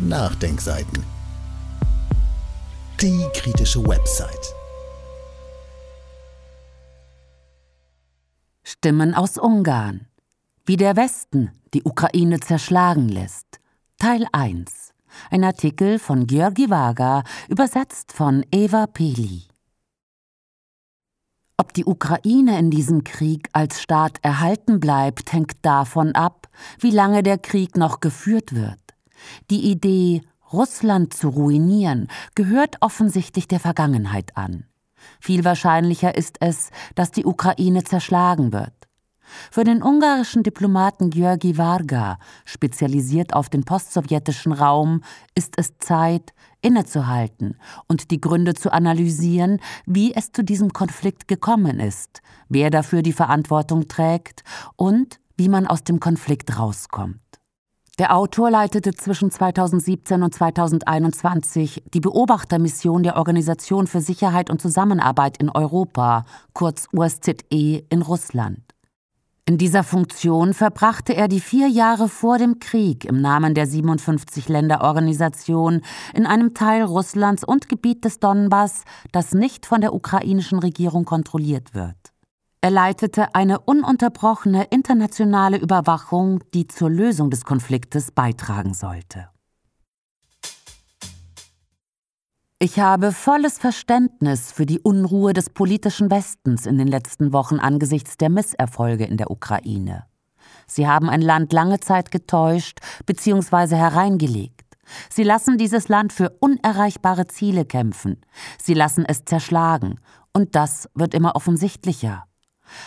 Nachdenkseiten. Die kritische Website. Stimmen aus Ungarn. Wie der Westen die Ukraine zerschlagen lässt. Teil 1. Ein Artikel von Georgi Vaga, übersetzt von Eva Peli. Ob die Ukraine in diesem Krieg als Staat erhalten bleibt, hängt davon ab, wie lange der Krieg noch geführt wird. Die Idee, Russland zu ruinieren, gehört offensichtlich der Vergangenheit an. Viel wahrscheinlicher ist es, dass die Ukraine zerschlagen wird. Für den ungarischen Diplomaten Georgi Varga, spezialisiert auf den postsowjetischen Raum, ist es Zeit, innezuhalten und die Gründe zu analysieren, wie es zu diesem Konflikt gekommen ist, wer dafür die Verantwortung trägt und wie man aus dem Konflikt rauskommt. Der Autor leitete zwischen 2017 und 2021 die Beobachtermission der Organisation für Sicherheit und Zusammenarbeit in Europa, kurz OSZE, in Russland. In dieser Funktion verbrachte er die vier Jahre vor dem Krieg im Namen der 57-Länder-Organisation in einem Teil Russlands und Gebiet des Donbass, das nicht von der ukrainischen Regierung kontrolliert wird. Er leitete eine ununterbrochene internationale Überwachung, die zur Lösung des Konfliktes beitragen sollte. Ich habe volles Verständnis für die Unruhe des politischen Westens in den letzten Wochen angesichts der Misserfolge in der Ukraine. Sie haben ein Land lange Zeit getäuscht bzw. hereingelegt. Sie lassen dieses Land für unerreichbare Ziele kämpfen. Sie lassen es zerschlagen. Und das wird immer offensichtlicher.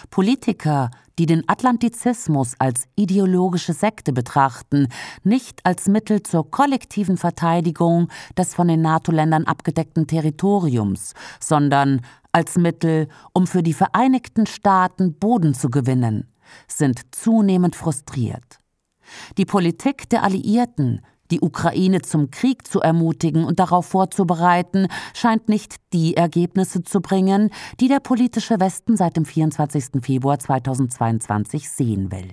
Politiker, die den Atlantizismus als ideologische Sekte betrachten, nicht als Mittel zur kollektiven Verteidigung des von den NATO-Ländern abgedeckten Territoriums, sondern als Mittel, um für die Vereinigten Staaten Boden zu gewinnen, sind zunehmend frustriert. Die Politik der Alliierten, die Ukraine zum Krieg zu ermutigen und darauf vorzubereiten, scheint nicht die Ergebnisse zu bringen, die der politische Westen seit dem 24. Februar 2022 sehen will.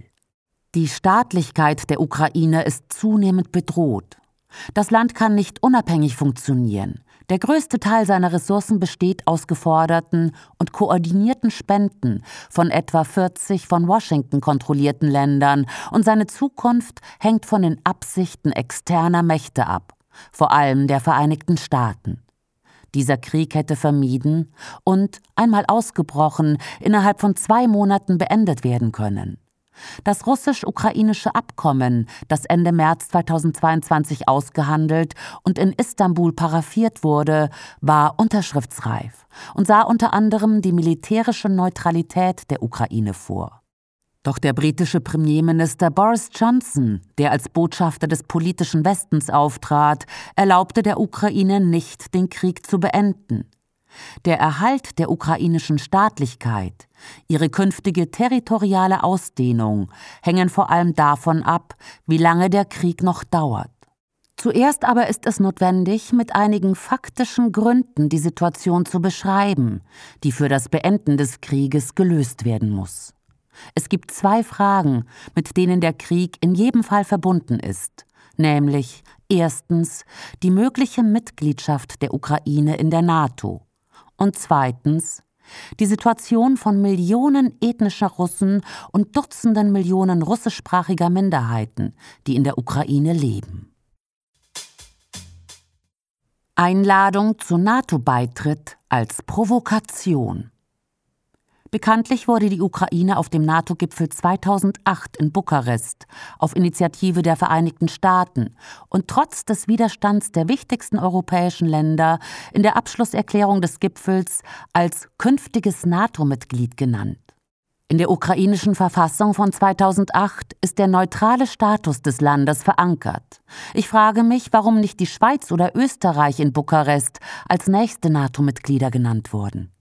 Die Staatlichkeit der Ukraine ist zunehmend bedroht. Das Land kann nicht unabhängig funktionieren. Der größte Teil seiner Ressourcen besteht aus geforderten und koordinierten Spenden von etwa 40 von Washington kontrollierten Ländern und seine Zukunft hängt von den Absichten externer Mächte ab, vor allem der Vereinigten Staaten. Dieser Krieg hätte vermieden und, einmal ausgebrochen, innerhalb von zwei Monaten beendet werden können. Das russisch-ukrainische Abkommen, das Ende März 2022 ausgehandelt und in Istanbul paraffiert wurde, war unterschriftsreif und sah unter anderem die militärische Neutralität der Ukraine vor. Doch der britische Premierminister Boris Johnson, der als Botschafter des politischen Westens auftrat, erlaubte der Ukraine nicht, den Krieg zu beenden. Der Erhalt der ukrainischen Staatlichkeit, ihre künftige territoriale Ausdehnung hängen vor allem davon ab, wie lange der Krieg noch dauert. Zuerst aber ist es notwendig, mit einigen faktischen Gründen die Situation zu beschreiben, die für das Beenden des Krieges gelöst werden muss. Es gibt zwei Fragen, mit denen der Krieg in jedem Fall verbunden ist, nämlich erstens die mögliche Mitgliedschaft der Ukraine in der NATO und zweitens die Situation von Millionen ethnischer Russen und Dutzenden Millionen russischsprachiger Minderheiten, die in der Ukraine leben. Einladung zu NATO-Beitritt als Provokation. Bekanntlich wurde die Ukraine auf dem NATO-Gipfel 2008 in Bukarest auf Initiative der Vereinigten Staaten und trotz des Widerstands der wichtigsten europäischen Länder in der Abschlusserklärung des Gipfels als künftiges NATO-Mitglied genannt. In der ukrainischen Verfassung von 2008 ist der neutrale Status des Landes verankert. Ich frage mich, warum nicht die Schweiz oder Österreich in Bukarest als nächste NATO-Mitglieder genannt wurden.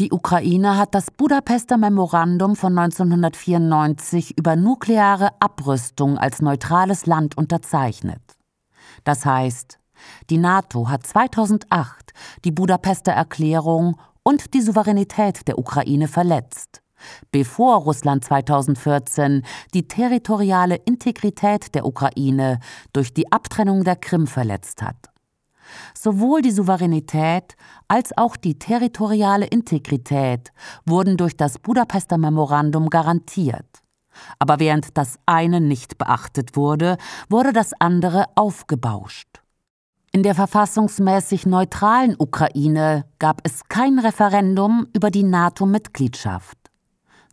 Die Ukraine hat das Budapester Memorandum von 1994 über nukleare Abrüstung als neutrales Land unterzeichnet. Das heißt, die NATO hat 2008 die Budapester Erklärung und die Souveränität der Ukraine verletzt, bevor Russland 2014 die territoriale Integrität der Ukraine durch die Abtrennung der Krim verletzt hat. Sowohl die Souveränität als auch die territoriale Integrität wurden durch das Budapester Memorandum garantiert. Aber während das eine nicht beachtet wurde, wurde das andere aufgebauscht. In der verfassungsmäßig neutralen Ukraine gab es kein Referendum über die NATO-Mitgliedschaft.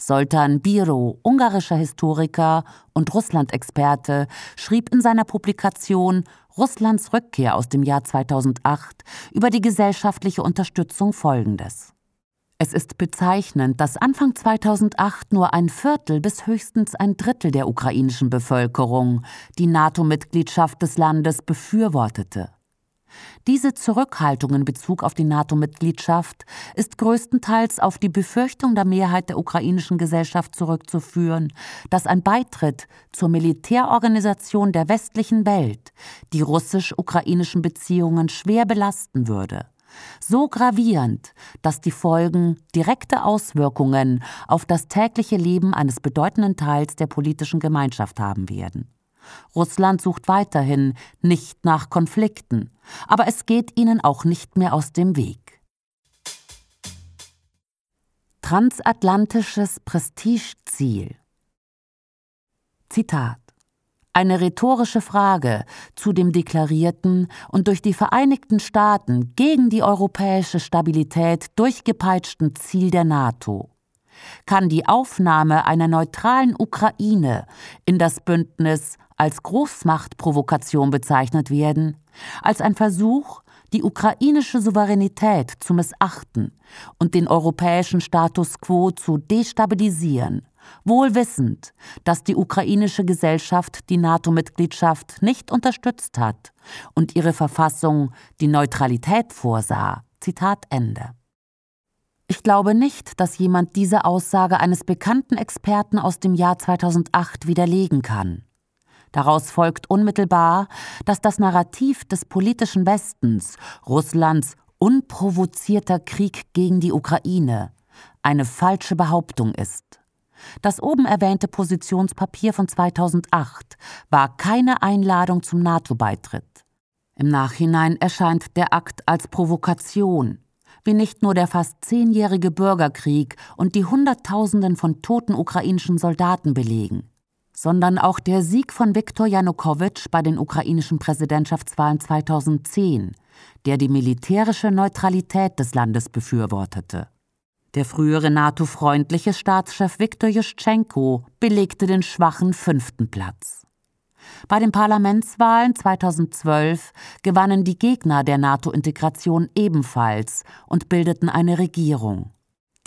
Soltan Biro, ungarischer Historiker und Russland-Experte, schrieb in seiner Publikation Russlands Rückkehr aus dem Jahr 2008 über die gesellschaftliche Unterstützung Folgendes. Es ist bezeichnend, dass Anfang 2008 nur ein Viertel bis höchstens ein Drittel der ukrainischen Bevölkerung die NATO-Mitgliedschaft des Landes befürwortete. Diese Zurückhaltung in Bezug auf die NATO-Mitgliedschaft ist größtenteils auf die Befürchtung der Mehrheit der ukrainischen Gesellschaft zurückzuführen, dass ein Beitritt zur Militärorganisation der westlichen Welt die russisch-ukrainischen Beziehungen schwer belasten würde. So gravierend, dass die Folgen direkte Auswirkungen auf das tägliche Leben eines bedeutenden Teils der politischen Gemeinschaft haben werden. Russland sucht weiterhin nicht nach Konflikten, aber es geht ihnen auch nicht mehr aus dem Weg. Transatlantisches Prestigeziel Zitat eine rhetorische Frage zu dem deklarierten und durch die Vereinigten Staaten gegen die europäische Stabilität durchgepeitschten Ziel der NATO. Kann die Aufnahme einer neutralen Ukraine in das Bündnis als Großmachtprovokation bezeichnet werden, als ein Versuch, die ukrainische Souveränität zu missachten und den europäischen Status quo zu destabilisieren, wohl wissend, dass die ukrainische Gesellschaft die NATO-Mitgliedschaft nicht unterstützt hat und ihre Verfassung die Neutralität vorsah. Zitat Ende. Ich glaube nicht, dass jemand diese Aussage eines bekannten Experten aus dem Jahr 2008 widerlegen kann. Daraus folgt unmittelbar, dass das Narrativ des politischen Westens, Russlands unprovozierter Krieg gegen die Ukraine, eine falsche Behauptung ist. Das oben erwähnte Positionspapier von 2008 war keine Einladung zum NATO-Beitritt. Im Nachhinein erscheint der Akt als Provokation, wie nicht nur der fast zehnjährige Bürgerkrieg und die Hunderttausenden von toten ukrainischen Soldaten belegen sondern auch der Sieg von Viktor Janukowitsch bei den ukrainischen Präsidentschaftswahlen 2010, der die militärische Neutralität des Landes befürwortete. Der frühere NATO-freundliche Staatschef Viktor Juschenko belegte den schwachen fünften Platz. Bei den Parlamentswahlen 2012 gewannen die Gegner der NATO-Integration ebenfalls und bildeten eine Regierung.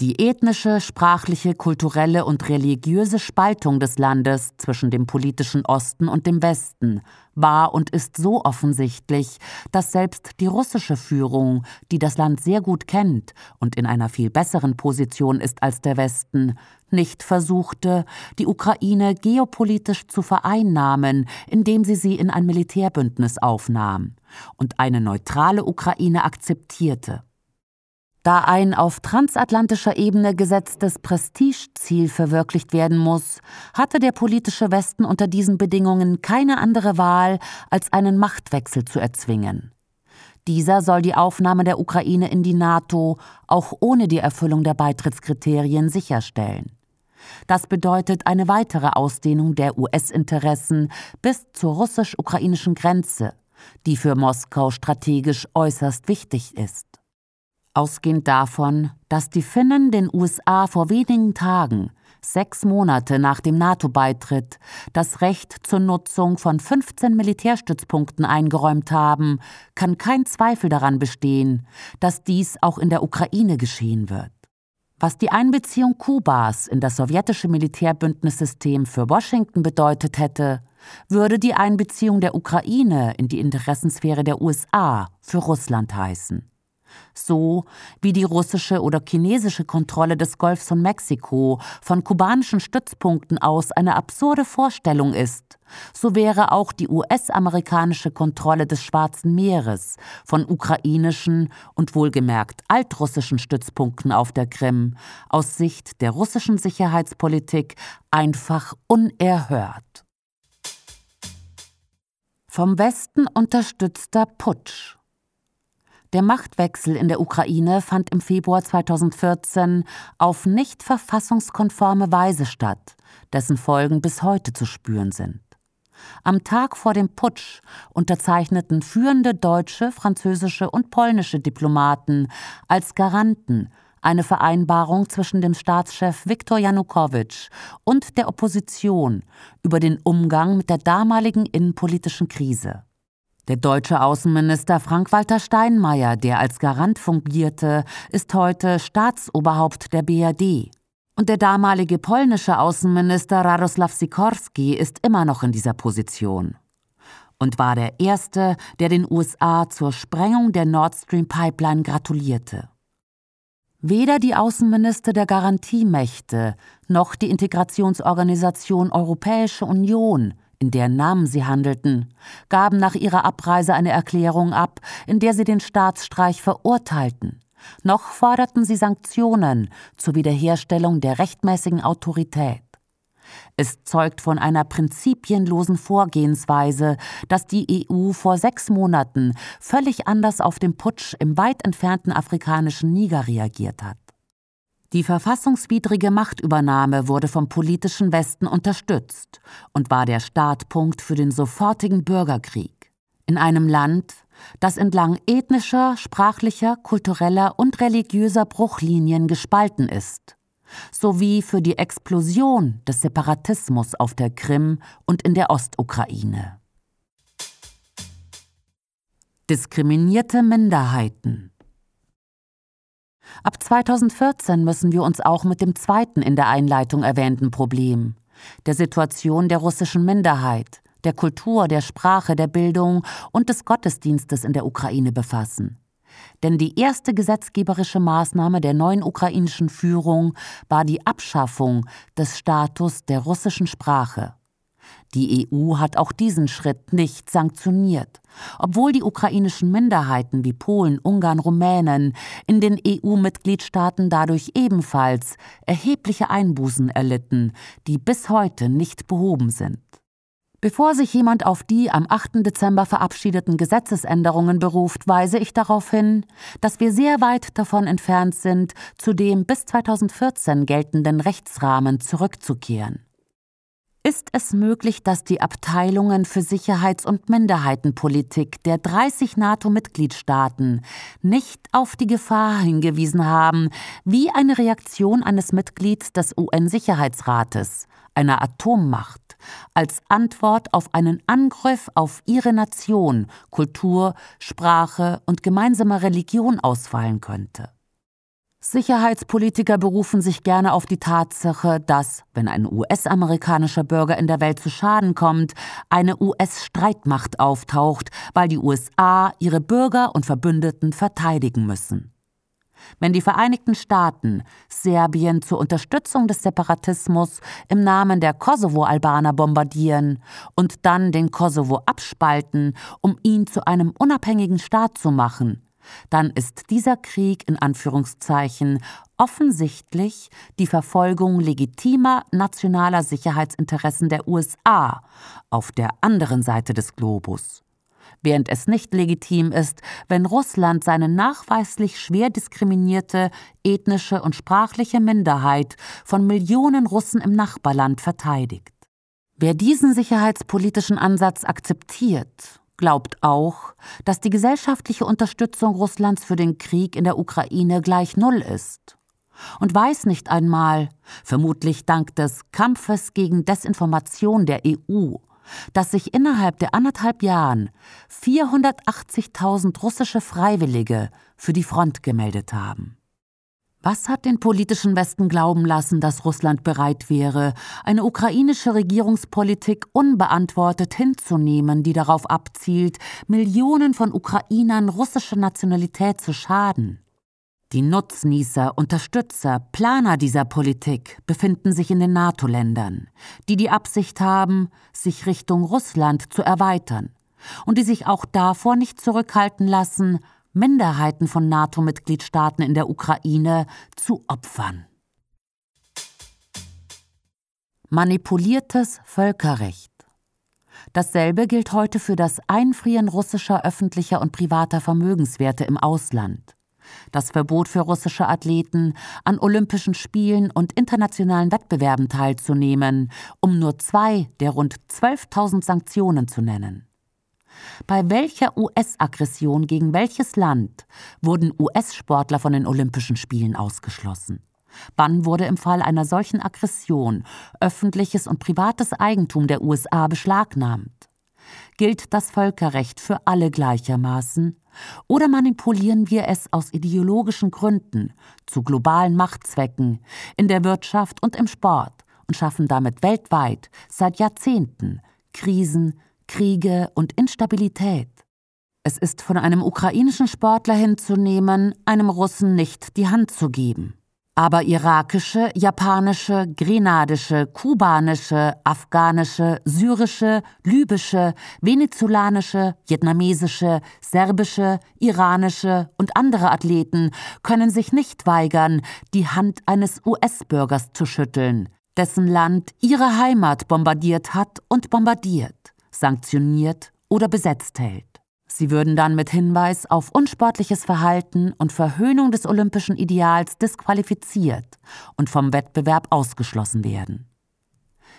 Die ethnische, sprachliche, kulturelle und religiöse Spaltung des Landes zwischen dem politischen Osten und dem Westen war und ist so offensichtlich, dass selbst die russische Führung, die das Land sehr gut kennt und in einer viel besseren Position ist als der Westen, nicht versuchte, die Ukraine geopolitisch zu vereinnahmen, indem sie sie in ein Militärbündnis aufnahm und eine neutrale Ukraine akzeptierte. Da ein auf transatlantischer Ebene gesetztes Prestigeziel verwirklicht werden muss, hatte der politische Westen unter diesen Bedingungen keine andere Wahl, als einen Machtwechsel zu erzwingen. Dieser soll die Aufnahme der Ukraine in die NATO auch ohne die Erfüllung der Beitrittskriterien sicherstellen. Das bedeutet eine weitere Ausdehnung der US-Interessen bis zur russisch-ukrainischen Grenze, die für Moskau strategisch äußerst wichtig ist. Ausgehend davon, dass die Finnen den USA vor wenigen Tagen, sechs Monate nach dem NATO-Beitritt, das Recht zur Nutzung von 15 Militärstützpunkten eingeräumt haben, kann kein Zweifel daran bestehen, dass dies auch in der Ukraine geschehen wird. Was die Einbeziehung Kubas in das sowjetische Militärbündnissystem für Washington bedeutet hätte, würde die Einbeziehung der Ukraine in die Interessensphäre der USA für Russland heißen. So wie die russische oder chinesische Kontrolle des Golfs von Mexiko von kubanischen Stützpunkten aus eine absurde Vorstellung ist, so wäre auch die US-amerikanische Kontrolle des Schwarzen Meeres von ukrainischen und wohlgemerkt altrussischen Stützpunkten auf der Krim aus Sicht der russischen Sicherheitspolitik einfach unerhört. Vom Westen unterstützter Putsch der Machtwechsel in der Ukraine fand im Februar 2014 auf nicht verfassungskonforme Weise statt, dessen Folgen bis heute zu spüren sind. Am Tag vor dem Putsch unterzeichneten führende deutsche, französische und polnische Diplomaten als Garanten eine Vereinbarung zwischen dem Staatschef Viktor Janukowitsch und der Opposition über den Umgang mit der damaligen innenpolitischen Krise. Der deutsche Außenminister Frank-Walter Steinmeier, der als Garant fungierte, ist heute Staatsoberhaupt der BRD. Und der damalige polnische Außenminister Radoslaw Sikorski ist immer noch in dieser Position. Und war der Erste, der den USA zur Sprengung der Nord Stream Pipeline gratulierte. Weder die Außenminister der Garantiemächte noch die Integrationsorganisation Europäische Union in deren Namen sie handelten, gaben nach ihrer Abreise eine Erklärung ab, in der sie den Staatsstreich verurteilten. Noch forderten sie Sanktionen zur Wiederherstellung der rechtmäßigen Autorität. Es zeugt von einer prinzipienlosen Vorgehensweise, dass die EU vor sechs Monaten völlig anders auf den Putsch im weit entfernten afrikanischen Niger reagiert hat. Die verfassungswidrige Machtübernahme wurde vom politischen Westen unterstützt und war der Startpunkt für den sofortigen Bürgerkrieg. In einem Land, das entlang ethnischer, sprachlicher, kultureller und religiöser Bruchlinien gespalten ist, sowie für die Explosion des Separatismus auf der Krim und in der Ostukraine. Diskriminierte Minderheiten Ab 2014 müssen wir uns auch mit dem zweiten in der Einleitung erwähnten Problem, der Situation der russischen Minderheit, der Kultur, der Sprache, der Bildung und des Gottesdienstes in der Ukraine befassen. Denn die erste gesetzgeberische Maßnahme der neuen ukrainischen Führung war die Abschaffung des Status der russischen Sprache. Die EU hat auch diesen Schritt nicht sanktioniert, obwohl die ukrainischen Minderheiten wie Polen, Ungarn, Rumänen in den EU-Mitgliedstaaten dadurch ebenfalls erhebliche Einbußen erlitten, die bis heute nicht behoben sind. Bevor sich jemand auf die am 8. Dezember verabschiedeten Gesetzesänderungen beruft, weise ich darauf hin, dass wir sehr weit davon entfernt sind, zu dem bis 2014 geltenden Rechtsrahmen zurückzukehren. Ist es möglich, dass die Abteilungen für Sicherheits- und Minderheitenpolitik der 30 NATO-Mitgliedstaaten nicht auf die Gefahr hingewiesen haben, wie eine Reaktion eines Mitglieds des UN-Sicherheitsrates, einer Atommacht, als Antwort auf einen Angriff auf ihre Nation, Kultur, Sprache und gemeinsame Religion ausfallen könnte? Sicherheitspolitiker berufen sich gerne auf die Tatsache, dass, wenn ein US-amerikanischer Bürger in der Welt zu Schaden kommt, eine US-Streitmacht auftaucht, weil die USA ihre Bürger und Verbündeten verteidigen müssen. Wenn die Vereinigten Staaten Serbien zur Unterstützung des Separatismus im Namen der Kosovo-Albaner bombardieren und dann den Kosovo abspalten, um ihn zu einem unabhängigen Staat zu machen, dann ist dieser Krieg in Anführungszeichen offensichtlich die Verfolgung legitimer nationaler Sicherheitsinteressen der USA auf der anderen Seite des Globus. Während es nicht legitim ist, wenn Russland seine nachweislich schwer diskriminierte ethnische und sprachliche Minderheit von Millionen Russen im Nachbarland verteidigt. Wer diesen sicherheitspolitischen Ansatz akzeptiert glaubt auch, dass die gesellschaftliche Unterstützung Russlands für den Krieg in der Ukraine gleich Null ist. Und weiß nicht einmal, vermutlich dank des Kampfes gegen Desinformation der EU, dass sich innerhalb der anderthalb Jahren 480.000 russische Freiwillige für die Front gemeldet haben. Was hat den politischen Westen glauben lassen, dass Russland bereit wäre, eine ukrainische Regierungspolitik unbeantwortet hinzunehmen, die darauf abzielt, Millionen von Ukrainern russischer Nationalität zu schaden? Die Nutznießer, Unterstützer, Planer dieser Politik befinden sich in den NATO-Ländern, die die Absicht haben, sich Richtung Russland zu erweitern und die sich auch davor nicht zurückhalten lassen, Minderheiten von NATO-Mitgliedstaaten in der Ukraine zu opfern. Manipuliertes Völkerrecht. Dasselbe gilt heute für das Einfrieren russischer öffentlicher und privater Vermögenswerte im Ausland. Das Verbot für russische Athleten, an Olympischen Spielen und internationalen Wettbewerben teilzunehmen, um nur zwei der rund 12.000 Sanktionen zu nennen. Bei welcher US-Aggression gegen welches Land wurden US-Sportler von den Olympischen Spielen ausgeschlossen? Wann wurde im Fall einer solchen Aggression öffentliches und privates Eigentum der USA beschlagnahmt? Gilt das Völkerrecht für alle gleichermaßen? Oder manipulieren wir es aus ideologischen Gründen zu globalen Machtzwecken in der Wirtschaft und im Sport und schaffen damit weltweit seit Jahrzehnten Krisen, Kriege und Instabilität. Es ist von einem ukrainischen Sportler hinzunehmen, einem Russen nicht die Hand zu geben. Aber irakische, japanische, grenadische, kubanische, afghanische, syrische, libysche, venezolanische, vietnamesische, serbische, iranische und andere Athleten können sich nicht weigern, die Hand eines US-Bürgers zu schütteln, dessen Land ihre Heimat bombardiert hat und bombardiert sanktioniert oder besetzt hält. Sie würden dann mit Hinweis auf unsportliches Verhalten und Verhöhnung des olympischen Ideals disqualifiziert und vom Wettbewerb ausgeschlossen werden.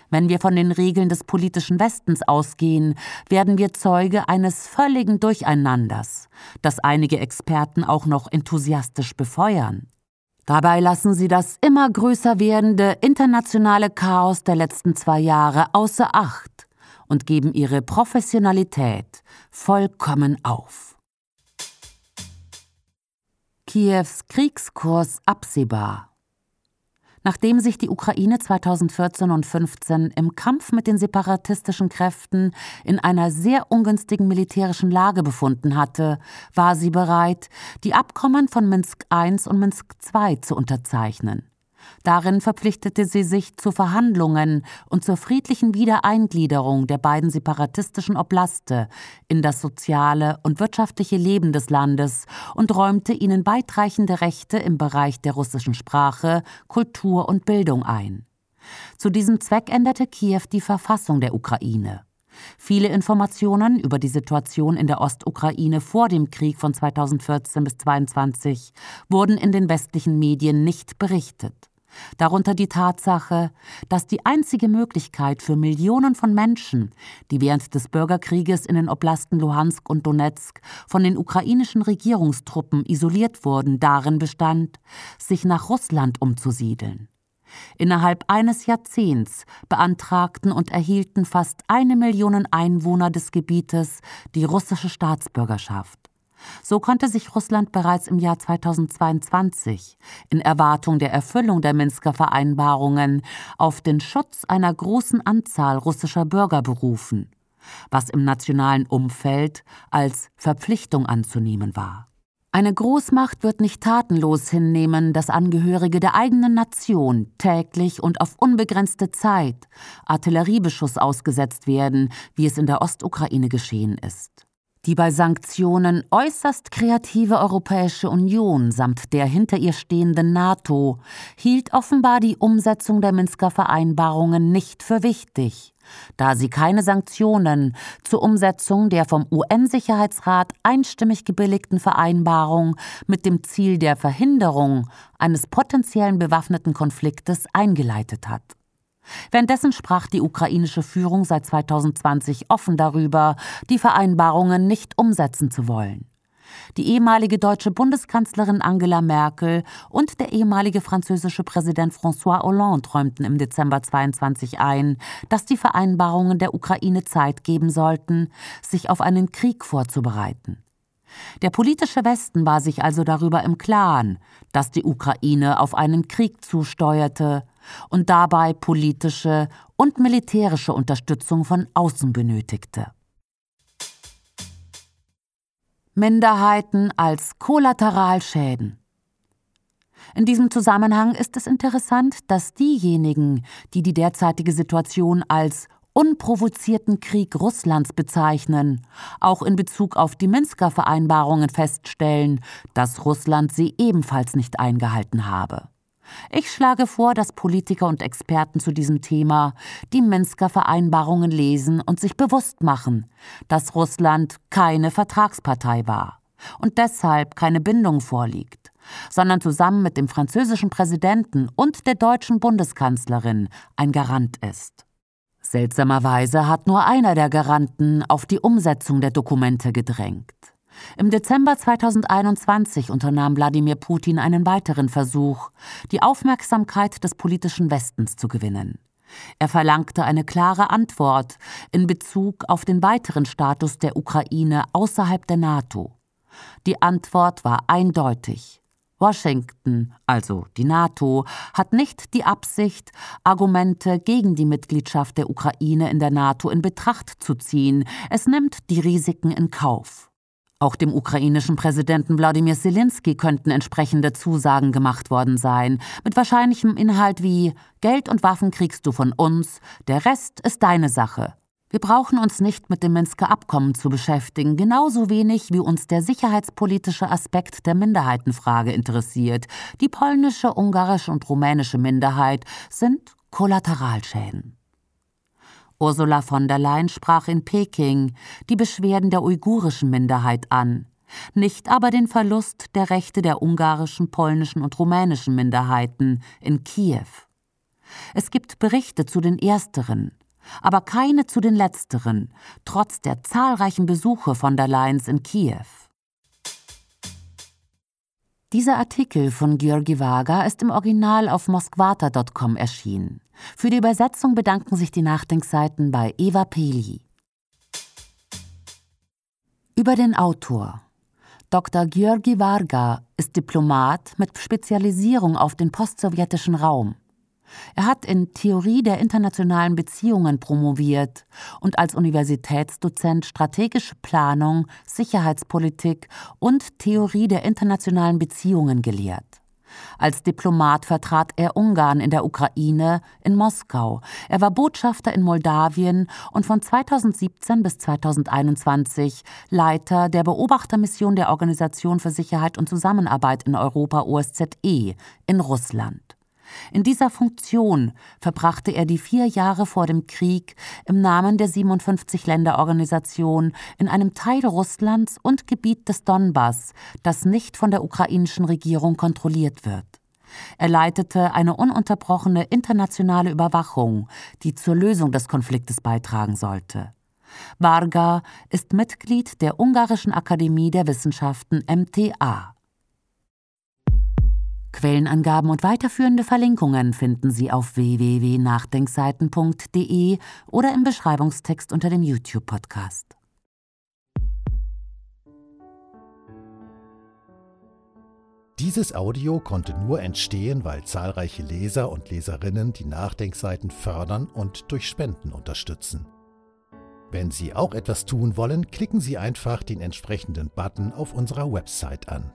Wenn wir von den Regeln des politischen Westens ausgehen, werden wir Zeuge eines völligen Durcheinanders, das einige Experten auch noch enthusiastisch befeuern. Dabei lassen sie das immer größer werdende internationale Chaos der letzten zwei Jahre außer Acht und geben ihre Professionalität vollkommen auf. Kiews Kriegskurs absehbar. Nachdem sich die Ukraine 2014 und 15 im Kampf mit den separatistischen Kräften in einer sehr ungünstigen militärischen Lage befunden hatte, war sie bereit, die Abkommen von Minsk I und Minsk II zu unterzeichnen. Darin verpflichtete sie sich zu Verhandlungen und zur friedlichen Wiedereingliederung der beiden separatistischen Oblaste in das soziale und wirtschaftliche Leben des Landes und räumte ihnen weitreichende Rechte im Bereich der russischen Sprache, Kultur und Bildung ein. Zu diesem Zweck änderte Kiew die Verfassung der Ukraine. Viele Informationen über die Situation in der Ostukraine vor dem Krieg von 2014 bis 2022 wurden in den westlichen Medien nicht berichtet. Darunter die Tatsache, dass die einzige Möglichkeit für Millionen von Menschen, die während des Bürgerkrieges in den Oblasten Luhansk und Donetsk von den ukrainischen Regierungstruppen isoliert wurden, darin bestand, sich nach Russland umzusiedeln. Innerhalb eines Jahrzehnts beantragten und erhielten fast eine Million Einwohner des Gebietes die russische Staatsbürgerschaft. So konnte sich Russland bereits im Jahr 2022 in Erwartung der Erfüllung der Minsker Vereinbarungen auf den Schutz einer großen Anzahl russischer Bürger berufen, was im nationalen Umfeld als Verpflichtung anzunehmen war. Eine Großmacht wird nicht tatenlos hinnehmen, dass Angehörige der eigenen Nation täglich und auf unbegrenzte Zeit Artilleriebeschuss ausgesetzt werden, wie es in der Ostukraine geschehen ist. Die bei Sanktionen äußerst kreative Europäische Union samt der hinter ihr stehenden NATO hielt offenbar die Umsetzung der Minsker Vereinbarungen nicht für wichtig, da sie keine Sanktionen zur Umsetzung der vom UN-Sicherheitsrat einstimmig gebilligten Vereinbarung mit dem Ziel der Verhinderung eines potenziellen bewaffneten Konfliktes eingeleitet hat. Währenddessen sprach die ukrainische Führung seit 2020 offen darüber, die Vereinbarungen nicht umsetzen zu wollen. Die ehemalige deutsche Bundeskanzlerin Angela Merkel und der ehemalige französische Präsident François Hollande räumten im Dezember 22 ein, dass die Vereinbarungen der Ukraine Zeit geben sollten, sich auf einen Krieg vorzubereiten. Der politische Westen war sich also darüber im Klaren, dass die Ukraine auf einen Krieg zusteuerte und dabei politische und militärische Unterstützung von außen benötigte. Minderheiten als Kollateralschäden. In diesem Zusammenhang ist es interessant, dass diejenigen, die die derzeitige Situation als unprovozierten Krieg Russlands bezeichnen, auch in Bezug auf die Minsker Vereinbarungen feststellen, dass Russland sie ebenfalls nicht eingehalten habe. Ich schlage vor, dass Politiker und Experten zu diesem Thema die Minsker Vereinbarungen lesen und sich bewusst machen, dass Russland keine Vertragspartei war und deshalb keine Bindung vorliegt, sondern zusammen mit dem französischen Präsidenten und der deutschen Bundeskanzlerin ein Garant ist. Seltsamerweise hat nur einer der Garanten auf die Umsetzung der Dokumente gedrängt. Im Dezember 2021 unternahm Wladimir Putin einen weiteren Versuch, die Aufmerksamkeit des politischen Westens zu gewinnen. Er verlangte eine klare Antwort in Bezug auf den weiteren Status der Ukraine außerhalb der NATO. Die Antwort war eindeutig. Washington, also die NATO, hat nicht die Absicht, Argumente gegen die Mitgliedschaft der Ukraine in der NATO in Betracht zu ziehen. Es nimmt die Risiken in Kauf. Auch dem ukrainischen Präsidenten Wladimir Zelensky könnten entsprechende Zusagen gemacht worden sein, mit wahrscheinlichem Inhalt wie Geld und Waffen kriegst du von uns, der Rest ist deine Sache. Wir brauchen uns nicht mit dem Minsker Abkommen zu beschäftigen, genauso wenig wie uns der sicherheitspolitische Aspekt der Minderheitenfrage interessiert. Die polnische, ungarische und rumänische Minderheit sind Kollateralschäden. Ursula von der Leyen sprach in Peking die Beschwerden der uigurischen Minderheit an, nicht aber den Verlust der Rechte der ungarischen, polnischen und rumänischen Minderheiten in Kiew. Es gibt Berichte zu den ersteren, aber keine zu den letzteren, trotz der zahlreichen Besuche von der Leyen's in Kiew. Dieser Artikel von Georgi Vaga ist im Original auf moskvata.com erschienen. Für die Übersetzung bedanken sich die Nachdenkseiten bei Eva Peli. Über den Autor. Dr. Georgi Varga ist Diplomat mit Spezialisierung auf den postsowjetischen Raum. Er hat in Theorie der internationalen Beziehungen promoviert und als Universitätsdozent strategische Planung, Sicherheitspolitik und Theorie der internationalen Beziehungen gelehrt. Als Diplomat vertrat er Ungarn in der Ukraine, in Moskau. Er war Botschafter in Moldawien und von 2017 bis 2021 Leiter der Beobachtermission der Organisation für Sicherheit und Zusammenarbeit in Europa OSZE in Russland. In dieser Funktion verbrachte er die vier Jahre vor dem Krieg im Namen der 57-Länder-Organisation in einem Teil Russlands und Gebiet des Donbass, das nicht von der ukrainischen Regierung kontrolliert wird. Er leitete eine ununterbrochene internationale Überwachung, die zur Lösung des Konfliktes beitragen sollte. Varga ist Mitglied der Ungarischen Akademie der Wissenschaften MTA. Quellenangaben und weiterführende Verlinkungen finden Sie auf www.nachdenkseiten.de oder im Beschreibungstext unter dem YouTube-Podcast. Dieses Audio konnte nur entstehen, weil zahlreiche Leser und Leserinnen die Nachdenkseiten fördern und durch Spenden unterstützen. Wenn Sie auch etwas tun wollen, klicken Sie einfach den entsprechenden Button auf unserer Website an.